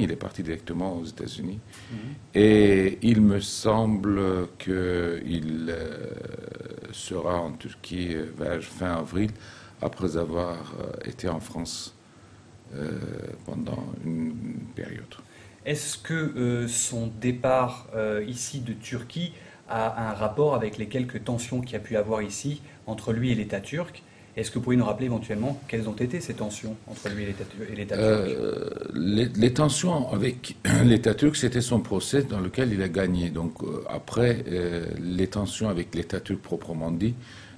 Il est parti directement aux États-Unis. Mhm. Et il me semble qu'il euh, sera en Turquie vers fin avril, après avoir euh, été en France euh, pendant une période. Est-ce que son départ ici de Turquie a un rapport avec les quelques tensions qu'il y a pu avoir ici entre lui et l'État turc? Est-ce que vous pouvez nous rappeler éventuellement quelles ont été ces tensions entre lui et l'État turc euh, les, tensions avec l'État turc, c'était son procès dans lequel il a gagné. Donc euh, après, euh, les tensions avec l'État turc proprement dit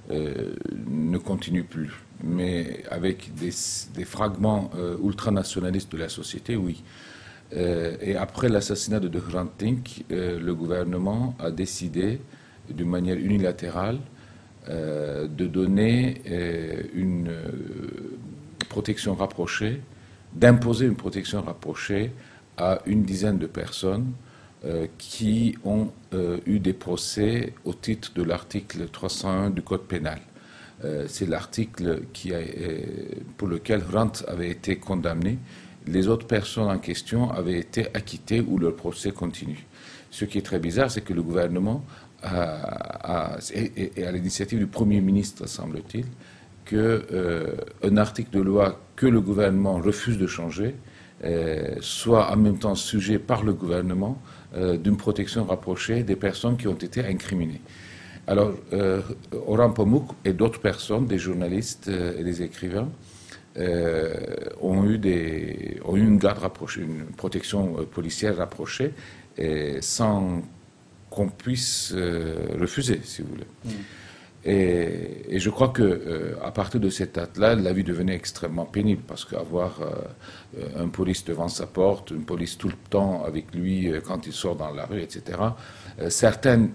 ne continuent plus. Mais avec des, des fragments ultranationalistes de la société, oui. et après l'assassinat de Hrant Dink, le gouvernement a décidé d'une manière unilatérale euh, de donner euh, une euh, protection rapprochée, d'imposer une protection rapprochée à une dizaine de personnes qui ont eu des procès au titre de l'article 301 du Code pénal. C'est l'article pour lequel Rant avait été condamné. Les autres personnes en question avaient été acquittées ou leur procès continue. Ce qui est très bizarre, c'est que le gouvernement à, et, à l'initiative du Premier ministre, semble-t-il, qu'un euh, article de loi que le gouvernement refuse de changer euh, soit en même temps sujet par le gouvernement euh, d'une protection rapprochée des personnes qui ont été incriminées. Alors, Oran Pamuk et d'autres personnes, des journalistes et des écrivains, ont, eu des, ont eu une garde rapprochée, une protection policière rapprochée, sans qu'on puisse euh, refuser, si vous voulez. Mm. Et, je crois que euh, à partir de cette date-là, la vie devenait extrêmement pénible parce qu'avoir euh, un police devant sa porte, une police tout le temps avec lui quand il sort dans la rue, etc. certaines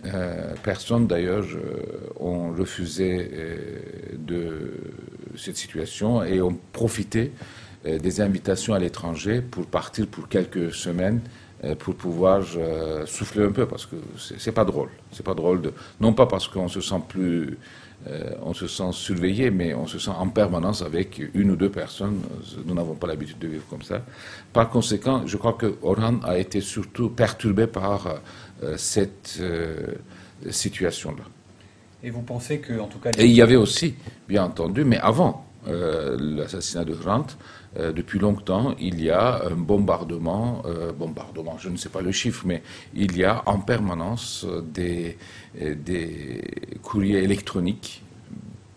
personnes d'ailleurs ont refusé de cette situation et ont profité des invitations à l'étranger pour partir pour quelques semaines pour pouvoir euh, souffler un peu parce que c'est pas drôle. C'est pas drôle de non pas parce qu'on se sent plus euh, on se sent surveillé, mais on se sent en permanence avec une ou deux personnes. Nous n'avons pas l'habitude de vivre comme ça. Par conséquent, je crois que Orhan a été surtout perturbé par cette situation-là. Et vous pensez que, en tout cas, et il y avait aussi, bien entendu, mais avant l'assassinat de Grant, euh, depuis longtemps, il y a un bombardement, euh, bombardement, je ne sais pas le chiffre, mais il y a en permanence des, des courriers électroniques,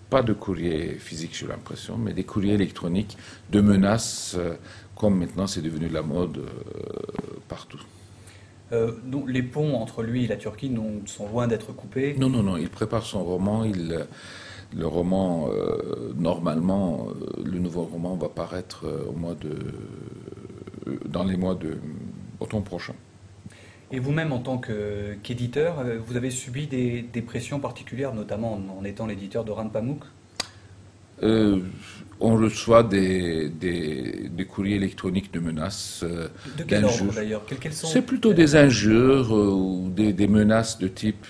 pas de courriers physiques, j'ai l'impression, mais des courriers électroniques de menaces, euh, comme maintenant c'est devenu la mode partout. donc les ponts entre lui et la Turquie sont loin d'être coupés? Non, non, non, il prépare son roman, il le roman, euh, normalement, euh, le nouveau roman va paraître euh, au mois de, dans les mois de automne prochain. Et vous-même, en tant qu'éditeur, vous avez subi des, pressions particulières, notamment en, étant l'éditeur de Ran Pamuk on reçoit des, des, courriers électroniques de menaces. de quel ordre d'ailleurs? C'est plutôt des injures ou des, des, menaces de type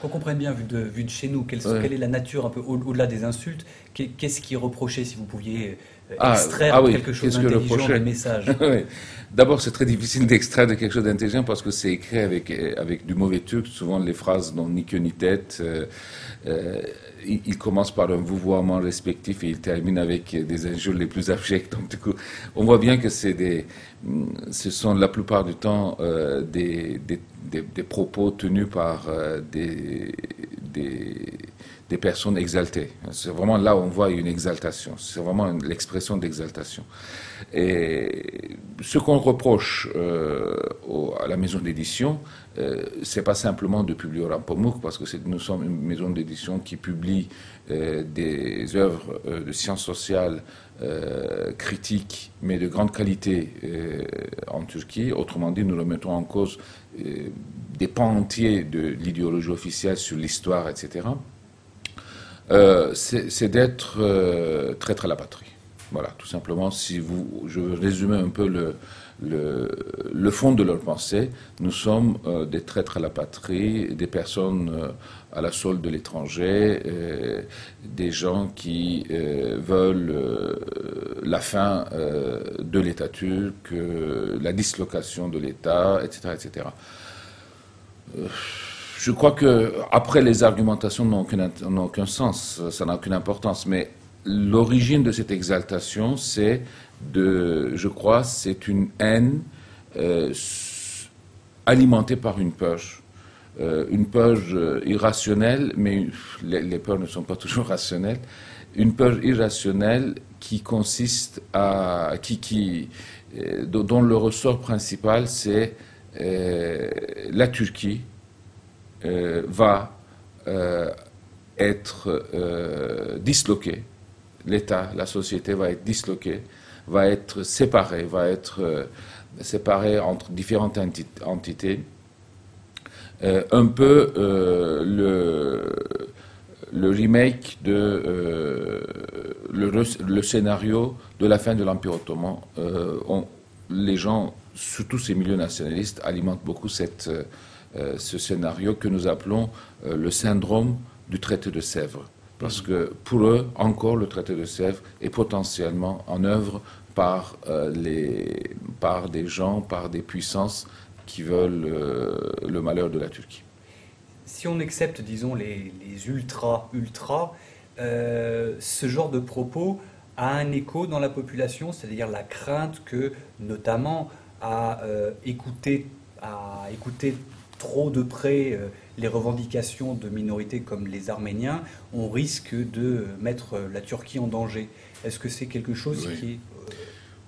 qu'on comprenne bien, vu de, vu de chez nous, quelle, est la nature un peu au-delà des insultes Qu'est-ce qui est reproché, si vous pouviez ah, extraire ah quelque chose d'intelligent des messages D'abord, c'est très difficile d'extraire de quelque chose d'intelligent parce que c'est écrit avec, avec du mauvais turc. Souvent, les phrases n'ont ni queue ni tête. Euh, euh, il, commence par un vouvoiement respectif et il termine avec des injures les plus abjectes. Donc, du coup, on voit bien que c'est des, ce sont la plupart du temps des, des des, propos tenus par euh, des, des, personnes exaltées. C'est vraiment là où on voit une exaltation. C'est vraiment l'expression d'exaltation. Et ce qu'on reproche euh, à la maison d'édition, euh, c'est pas simplement de publier au Rampomouk, parce que nous sommes une maison d'édition qui publie des œuvres de sciences sociales critiques, mais de grande qualité en Turquie. Autrement dit, nous remettons en cause euh, des pans entiers de l'idéologie officielle sur l'histoire, etc., euh, c'est d'être euh, traître à la patrie. Voilà, tout simplement, si vous, je résumais un peu le, le, fond de leur pensée. Nous sommes des traîtres à la patrie, des personnes à la solde de l'étranger, des gens qui veulent la fin de l'État turc, la dislocation de l'État, etc., etc. Je crois que après les argumentations n'ont aucun, sens, ça n'a aucune importance, mais l'origine de cette exaltation, c'est je crois, c'est une haine euh, alimentée par une peur. Euh, une peur irrationnelle, mais les, peurs ne sont pas toujours rationnelles. Une peur irrationnelle qui consiste à, qui, qui, euh, dont le ressort principal, c'est la Turquie euh, va euh, être euh, disloqué, l'État, la société va être disloquée, va être séparée, va être séparée entre différentes entités. un peu le, remake de le, scénario de la fin de l'Empire ottoman. les gens, surtout ces milieux nationalistes, alimentent beaucoup cette, euh, ce scénario que nous appelons euh, le syndrome du traité de Sèvres. Parce que pour eux, encore, le traité de Sèvres est potentiellement en œuvre par, euh, les, par des gens, par des puissances qui veulent le malheur de la Turquie. Si on accepte, disons, les, ultra-ultra, ce genre de propos a un écho dans la population, c'est-à-dire la crainte que, notamment, à écouter, à écouter trop de près euh, les revendications de minorités comme les Arméniens, on risque de mettre euh, la Turquie en danger. Est-ce que c'est quelque chose qui est... Euh,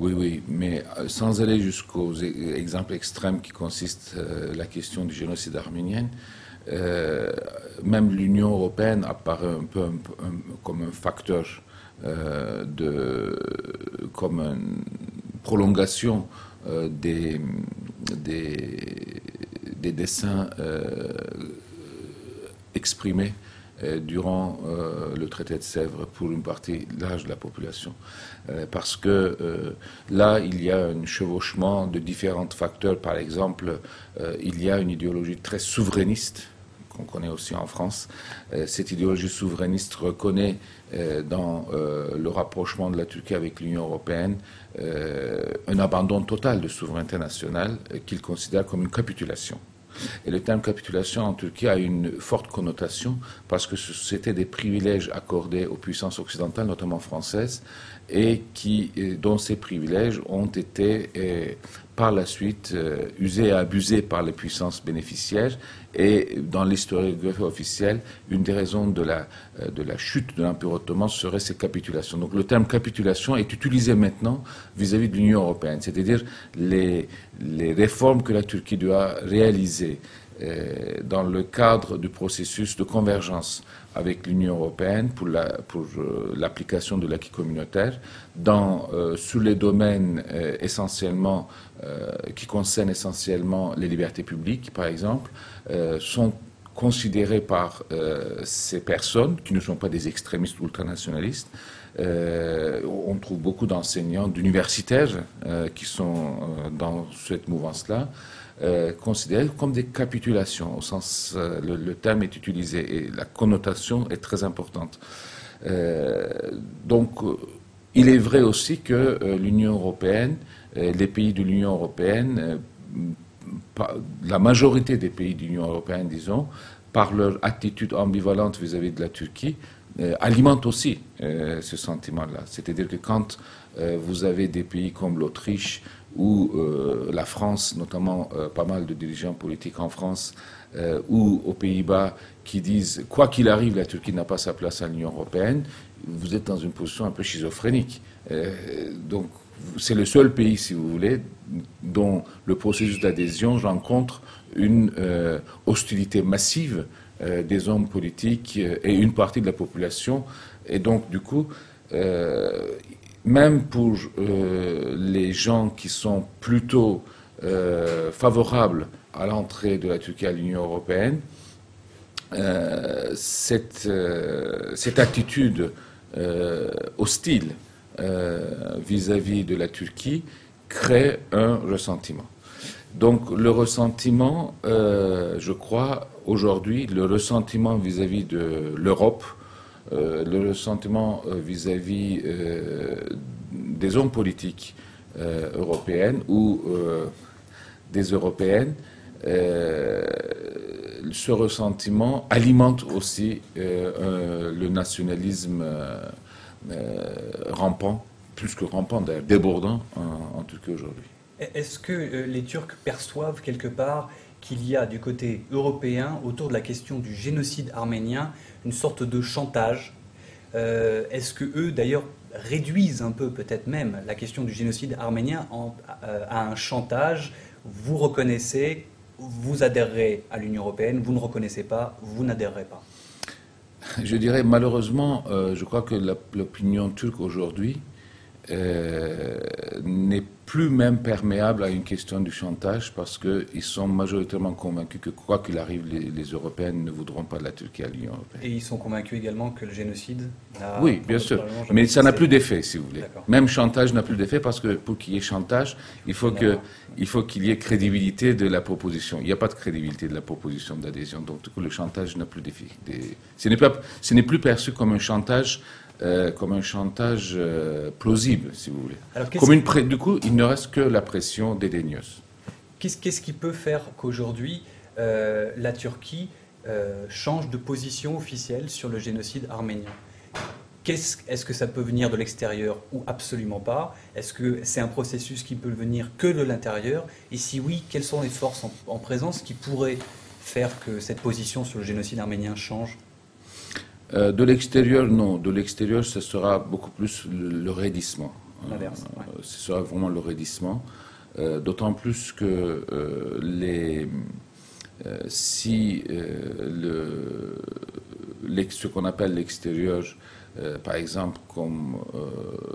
oui, oui, mais sans aller jusqu'aux e-, exemples extrêmes qui consistent la question du génocide arménien, même l'Union européenne apparaît un peu comme un facteur de, comme une prolongation des, des des dessins euh, exprimés euh, durant euh, le traité de Sèvres pour une partie large de la population. parce que là, il y a un chevauchement de différents facteurs. Par exemple, il y a une idéologie très souverainiste qu'on connaît aussi en France. cette idéologie souverainiste reconnaît dans le rapprochement de la Turquie avec l'Union européenne un abandon total de souveraineté nationale qu'il considère comme une capitulation. Et le terme capitulation en Turquie a une forte connotation parce que c'était des privilèges accordés aux puissances occidentales, notamment françaises, et dont ces privilèges ont été par la suite euh, usés et abusés par les puissances bénéficiaires. Et dans l'historiographie officielle, une des raisons de la, euh, de la chute de l'Empire ottoman serait ces capitulations. Donc le terme capitulation est utilisé maintenant vis-à-vis de l'Union européenne, c'est-à-dire les, les réformes que la Turquie doit réaliser euh, dans le cadre du processus de convergence avec l'Union européenne pour euh, l'application de l'acquis communautaire dans, euh, sur les domaines essentiellement qui concernent essentiellement les libertés publiques, par exemple, sont considérés par ces personnes qui ne sont pas des extrémistes ultranationalistes. on trouve beaucoup d'enseignants, d'universitaires qui sont dans cette mouvance-là. Euh, considérés comme des capitulations, au sens, euh, le, terme est utilisé et la connotation est très importante. Euh, donc, il est vrai aussi que l'Union européenne, les pays de l'Union européenne, la majorité des pays de l'Union européenne, disons, par leur attitude ambivalente vis-à-vis de la Turquie, alimentent aussi ce sentiment-là. C'est-à-dire que quand vous avez des pays comme l'Autriche, où euh, la France, notamment euh, pas mal de dirigeants politiques en France euh, ou aux Pays-Bas, qui disent quoi qu'il arrive, la Turquie n'a pas sa place à l'Union européenne, vous êtes dans une position un peu schizophrénique. donc, c'est le seul pays, si vous voulez, dont le processus d'adhésion rencontre une hostilité massive des hommes politiques et une partie de la population. Et donc, du coup, même pour euh, les gens qui sont plutôt euh, favorables à l'entrée de la Turquie à l'Union européenne, euh, cette, attitude hostile vis-à-vis de la Turquie crée un ressentiment. Donc le ressentiment, je crois, aujourd'hui, le ressentiment vis-à-vis de l'Europe, euh, le ressentiment euh, vis-à-vis des hommes politiques européennes ou des européennes, ce ressentiment alimente aussi le nationalisme rampant, plus que rampant d'ailleurs, débordant en, en Turquie aujourd'hui. Est-ce que euh, les Turcs perçoivent quelque part qu'il y a du côté européen, autour de la question du génocide arménien, une sorte de chantage. Euh, Est-ce que eux, d'ailleurs, réduisent un peu, peut-être même, la question du génocide arménien euh, à un chantage? Vous reconnaissez, vous adhérerez à l'Union européenne, vous ne reconnaissez pas, vous n'adhérerez pas. Je dirais malheureusement, je crois que l'opinion turque aujourd'hui n'est plus même perméable à une question du chantage parce qu'ils sont majoritairement convaincus que quoi qu'il arrive, les, Européens ne voudront pas de la Turquie à l'Union européenne. Et ils sont convaincus également que le génocide Oui, bien sûr. Mais ça n'a plus d'effet, si vous voulez. Même chantage n'a plus d'effet parce que pour qu'il y ait chantage, il faut qu'il y ait crédibilité de la proposition. Il n'y a pas de crédibilité de la proposition d'adhésion. Donc, du coup, le chantage n'a plus d'effet. Ce n'est plus perçu comme un chantage euh, comme un chantage euh, plausible, si vous voulez. comme une du coup, il ne reste que la pression dédaigneuse. Qu'est-ce qui peut faire qu'aujourd'hui, euh, la Turquie change de position officielle sur le génocide arménien? Est-ce que ça peut venir de l'extérieur ou absolument pas? Est-ce que c'est un processus qui peut venir que de l'intérieur? Et si oui, quelles sont les forces en, présence qui pourraient faire que cette position sur le génocide arménien change? Euh, de l'extérieur, non. De l'extérieur, ce sera beaucoup plus le, raidissement. L'inverse. Euh, ce sera vraiment le raidissement. Euh, d'autant plus que les, si le, ce qu'on appelle l'extérieur, par exemple, comme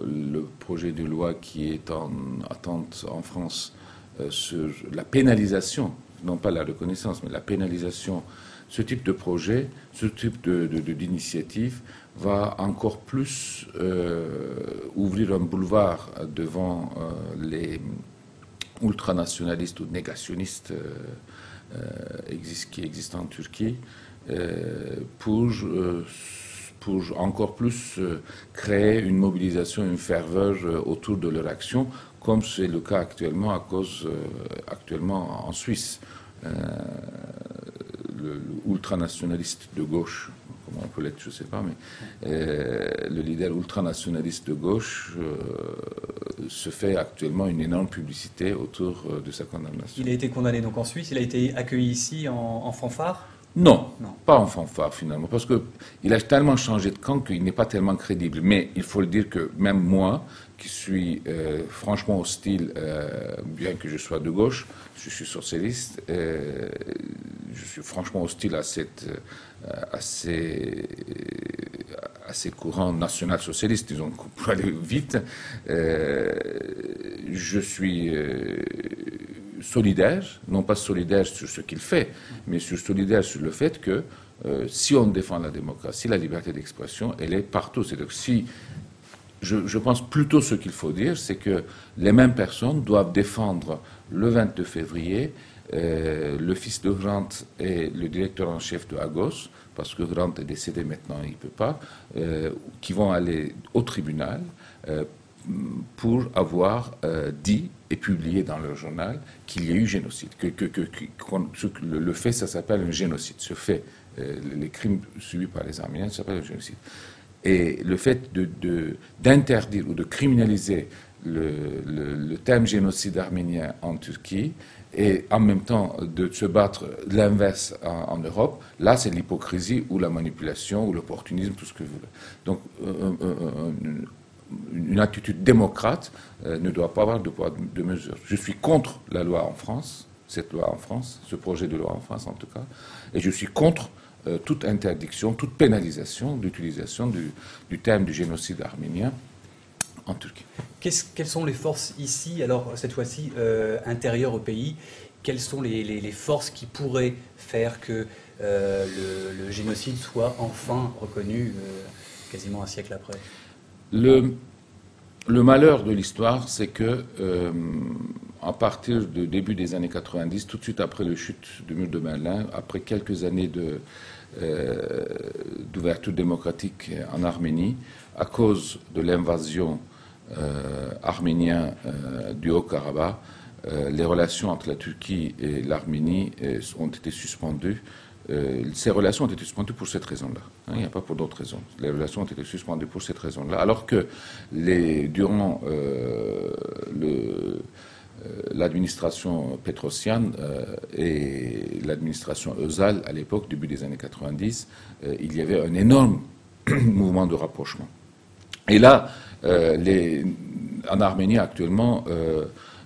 le projet de loi qui est en attente en France sur la pénalisation, non pas la reconnaissance, mais la pénalisation ce type de projet, ce type d'initiative de, va encore plus euh, ouvrir un boulevard devant euh, les ultranationalistes ou négationnistes euh, qui existent en Turquie pour, pour encore plus créer une mobilisation, une ferveur autour de leur action, comme c'est le cas actuellement à cause actuellement en Suisse l'ultranationaliste de gauche, comment on peut l'être, je ne sais pas, mais euh, le leader ultranationaliste de gauche euh, se fait actuellement une énorme publicité autour euh, de sa condamnation. Il a été condamné donc en Suisse, il a été accueilli ici en, fanfare? Non, non, pas en fanfare finalement, parce qu'il a tellement changé de camp qu'il n'est pas tellement crédible. Mais il faut le dire que même moi, qui suis euh, franchement hostile, euh, bien que je sois de gauche, je suis socialiste, euh, je suis franchement hostile à, cette, à, ces, à ces courants national-socialistes, disons, pour aller vite. je suis solidaire, non pas solidaire sur ce qu'il fait, mais suis solidaire sur le fait que si on défend la démocratie, la liberté d'expression, elle est partout. C'est-à-dire si je, pense plutôt ce qu'il faut dire, c'est que les mêmes personnes doivent défendre le 22 février euh, le fils de Grant et le directeur en chef de Agos, parce que Grant est décédé maintenant, il ne peut pas, euh, qui vont aller au tribunal euh, pour avoir dit et publié dans leur journal qu'il y a eu génocide. Que, le, fait, ça s'appelle un génocide. Ce fait, les crimes subis par les Arméniens, ça s'appelle un génocide. Et le fait d'interdire ou de criminaliser le, thème génocide arménien en Turquie et en même temps de se battre l'inverse en, Europe, là c'est l'hypocrisie ou la manipulation ou l'opportunisme, tout ce que vous voulez. Donc euh, euh, euh, une attitude démocrate ne doit pas avoir de poids de mesure. Je suis contre la loi en France, cette loi en France, ce projet de loi en France en tout cas, et je suis contre toute interdiction, toute pénalisation d'utilisation du, du, thème du génocide arménien en Turquie. quelles sont les forces ici, alors cette fois-ci euh, intérieures au pays? Quelles sont les, les, forces qui pourraient faire que euh, le, génocide soit enfin reconnu quasiment un siècle après? Le, le malheur de l'histoire, c'est que à partir du début des années 90, tout de suite après le chute du mur de Berlin, après quelques années d'ouverture démocratique en Arménie, à cause de l'invasion arménienne du Haut-Karabakh, euh, les relations entre la Turquie et l'Arménie euh, ont été suspendues. Euh, ces relations ont été suspendues pour cette raison-là. Hein, il n'y a pas pour d'autres raisons. Les relations ont été suspendues pour cette raison-là. Alors que durant l'administration pétrosienne et l'administration Özal, à l'époque, début des années 90, il y avait un énorme mouvement de rapprochement. Et là, les, en Arménie actuellement,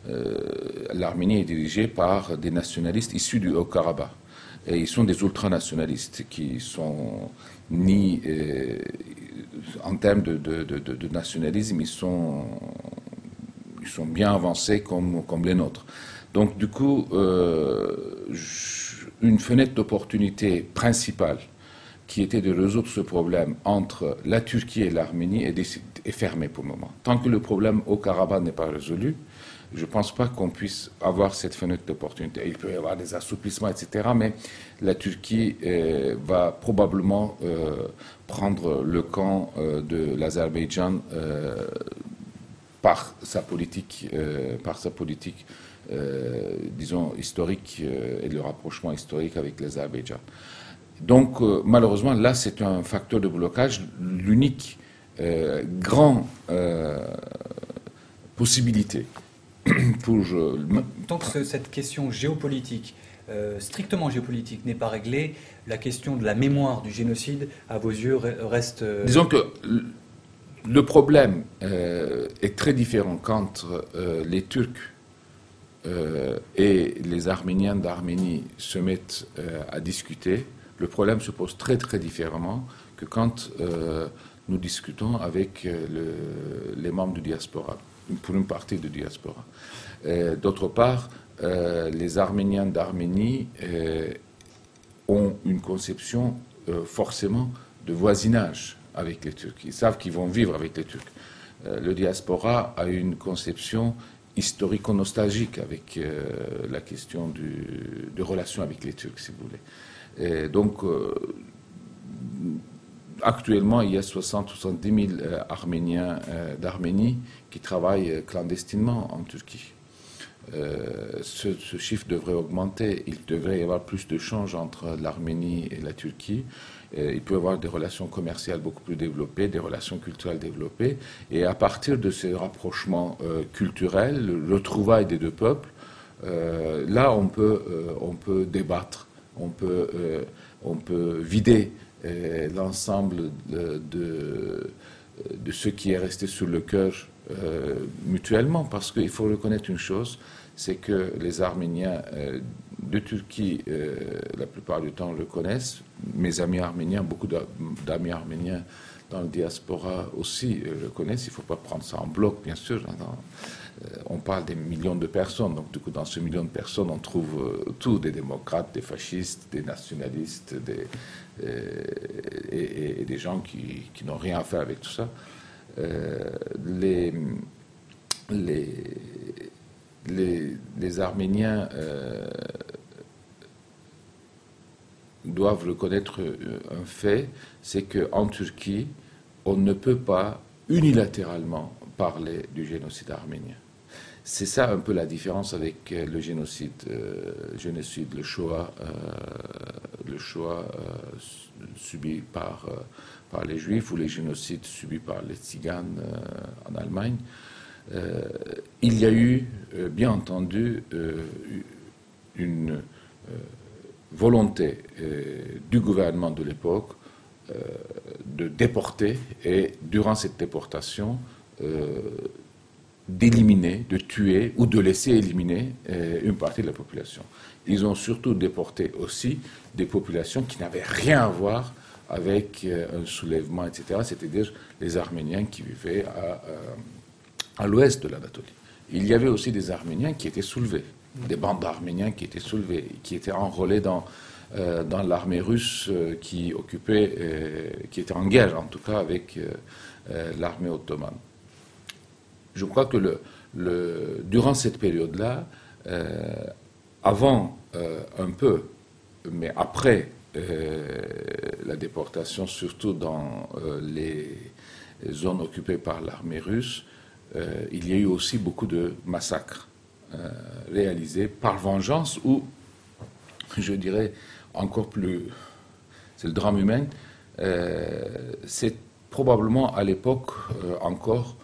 euh, l'Arménie est dirigée par des nationalistes issus du Haut-Karabakh. Et ils sont des ultranationalistes qui sont ni euh, en termes de, nationalisme, ils sont, ils sont bien avancés comme, comme les nôtres. Donc du coup, euh, une fenêtre d'opportunité principale qui était de résoudre ce problème entre la Turquie et l'Arménie est, est fermée pour le moment. Tant que le problème au Karabakh n'est pas résolu, je ne pense pas qu'on puisse avoir cette fenêtre d'opportunité. Il peut y avoir des assouplissements, etc. Mais la Turquie euh, va probablement euh, prendre le camp euh, de l'Azerbaïdjan par sa politique, par sa politique, disons historique et le rapprochement historique avec l'Azerbaïdjan. Donc, malheureusement, là, c'est un facteur de blocage. L'unique grand possibilité pour, Tant que cette question géopolitique, euh, strictement géopolitique, n'est pas réglée, la question de la mémoire du génocide, à vos yeux, reste... Euh, Disons que le problème euh, est très différent quand les Turcs et les Arméniens d'Arménie se mettent à discuter. Le problème se pose très très différemment que quand nous discutons avec les membres du diaspora pour une partie de diaspora. Euh, d'autre part, euh, les Arméniens d'Arménie euh, ont une conception forcément de voisinage avec les Turcs. Ils savent qu'ils vont vivre avec les Turcs. le diaspora a une conception historico-nostalgique avec la question du, de relation avec les Turcs, si vous voulez. Donc, actuellement, il y a 60 70 000 Arméniens d'Arménie qui travaillent euh, clandestinement en Turquie. Euh, ce, chiffre devrait augmenter. Il devrait y avoir plus de change entre l'Arménie et la Turquie. Euh, il peut y avoir des relations commerciales beaucoup plus développées, des relations culturelles développées. Et à partir de ces rapprochements culturels, le retrouvailles des deux peuples, là, on peut, on peut débattre, on peut, on peut vider l'ensemble de, ce qui est resté sur le cœur euh, mutuellement, parce qu'il faut reconnaître une chose, c'est que les Arméniens euh, de Turquie, euh, la plupart du temps, le connaissent. Mes amis arméniens, beaucoup d'amis arméniens dans le diaspora aussi le connaissent. Il ne faut pas prendre ça en bloc, bien sûr. On parle des millions de personnes, donc du coup, dans ce million de personnes, on trouve tout, des démocrates, des fascistes, des nationalistes, des, et, des gens qui, n'ont rien à faire avec tout ça. Euh, les, les, Arméniens euh, doivent reconnaître euh, un fait, c'est qu'en Turquie, on ne peut pas unilatéralement parler du génocide arménien. C'est ça un peu la différence avec le génocide, génocide le Shoah, le Shoah subi par par les Juifs ou les génocides subis par les Tziganes euh, en Allemagne, euh, il y a eu, euh, bien entendu, une volonté du gouvernement de l'époque de déporter et, durant cette déportation, d'éliminer, de tuer ou de laisser éliminer une partie de la population. Ils ont surtout déporté aussi des populations qui n'avaient rien à voir avec euh, un soulèvement, etc., c'est-à-dire les Arméniens qui vivaient à, euh, à l'ouest de l'Anatolie. Il y avait aussi des Arméniens qui étaient soulevés, des bandes d'Arméniens qui étaient soulevés, qui étaient enrôlés dans, euh, dans l'armée russe qui occupait, qui était en guerre en tout cas avec l'armée ottomane. Je crois que durant cette période-là, euh, avant euh, un peu, mais après euh, la déportation, surtout dans les zones occupées par l'armée russe, il y a eu aussi beaucoup de massacres réalisés par vengeance ou, je dirais, encore plus, c'est le drame humain, c'est probablement à l'époque encore,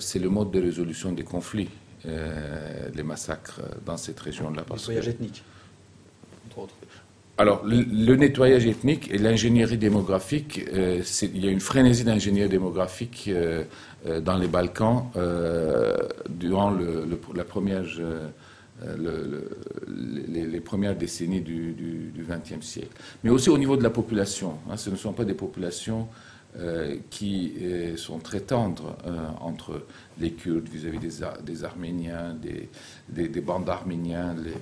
c'est le mode de résolution des conflits. Euh, les massacres dans cette région-là. Le nettoyage ethnique, entre autres. Alors, le, nettoyage ethnique et l'ingénierie démographique, euh, il y a une frénésie d'ingénierie démographique euh, dans les Balkans durant le, la première, les, premières décennies du XXe siècle. Mais aussi au niveau de la population. Hein, ce ne sont pas des populations euh, qui euh, sont très tendres euh, entre les Kurdes vis-à-vis des, Arméniens, des, des, bandes arméniens, les,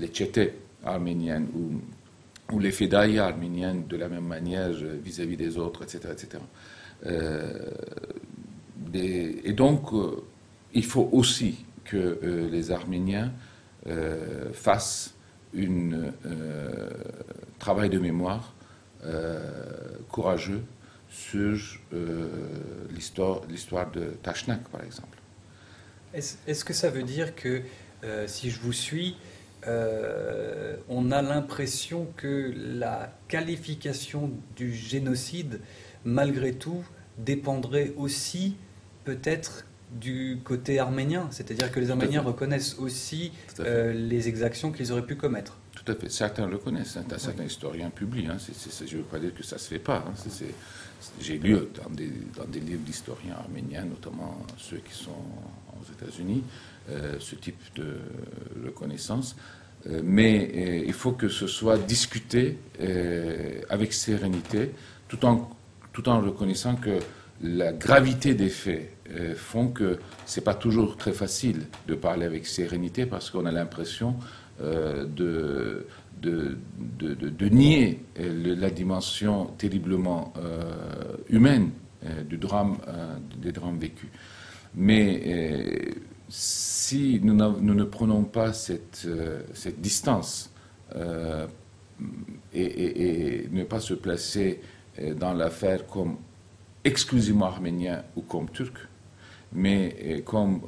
les Tchétés arméniennes ou, les Fédailles arméniennes de la même manière vis-à-vis des autres, etc. etc. et donc, il faut aussi que les Arméniens fassent un travail de mémoire courageux sur euh, l'histoire de Tachnak, par exemple. Est-ce que ça veut dire que, euh, si je vous suis, euh, on a l'impression que la qualification du génocide, malgré tout, dépendrait aussi peut-être du côté arménien, c'est-à-dire que les Arméniens reconnaissent aussi les exactions qu'ils auraient pu commettre. Certains le connaissent. Hein. Certains historiens publient. Hein. je ne veux pas dire que ça ne se fait pas. Hein. J'ai lu dans des, dans des livres d'historiens arméniens, notamment ceux qui sont aux États-Unis, euh, ce type de reconnaissance. Euh, mais euh, il faut que ce soit discuté avec sérénité, tout en, tout en reconnaissant que la gravité des faits font que c'est pas toujours très facile de parler avec sérénité parce qu'on a l'impression de de, de, nier euh, la dimension terriblement euh, humaine euh, du drame, des drames vécus. Mais si nous, nous, ne prenons pas cette, cette distance et, ne pas se placer dans l'affaire comme exclusivement arménien ou comme turc, mais comme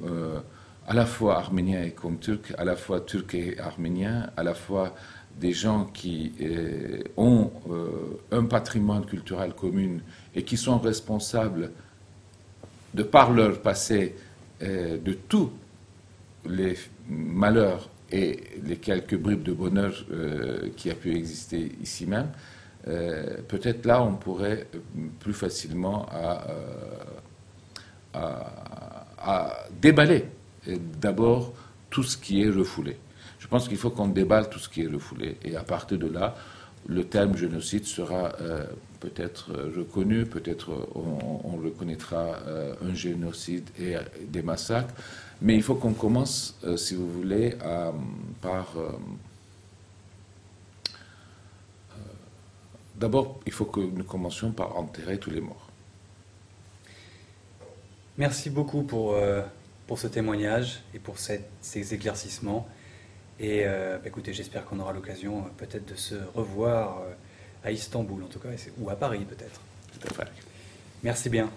à la fois arménien et comme turc, à la fois turc et arménien, à la fois des gens qui euh, ont euh, un patrimoine culturel commun et qui sont responsables, de par leur passé, euh, de tous les malheurs et les quelques bribes de bonheur qui a pu exister ici même, peut-être là on pourrait plus facilement à déballer d'abord tout ce qui est refoulé. Je pense qu'il faut qu'on déballe tout ce qui est refoulé. Et à partir de là, le terme génocide sera euh, peut-être euh, reconnu, peut-être euh, on, reconnaîtra un génocide et des massacres. Mais il faut qu'on commence, si vous voulez, par... D'abord, il faut que nous commencions par enterrer tous les morts. Merci beaucoup pour, pour ce témoignage et pour ces éclaircissements. Et euh, bah, écoutez, j'espère qu'on aura l'occasion euh, peut-être de se revoir euh, à Istanbul, en tout cas, ou à Paris peut-être. Tout à fait. Merci bien.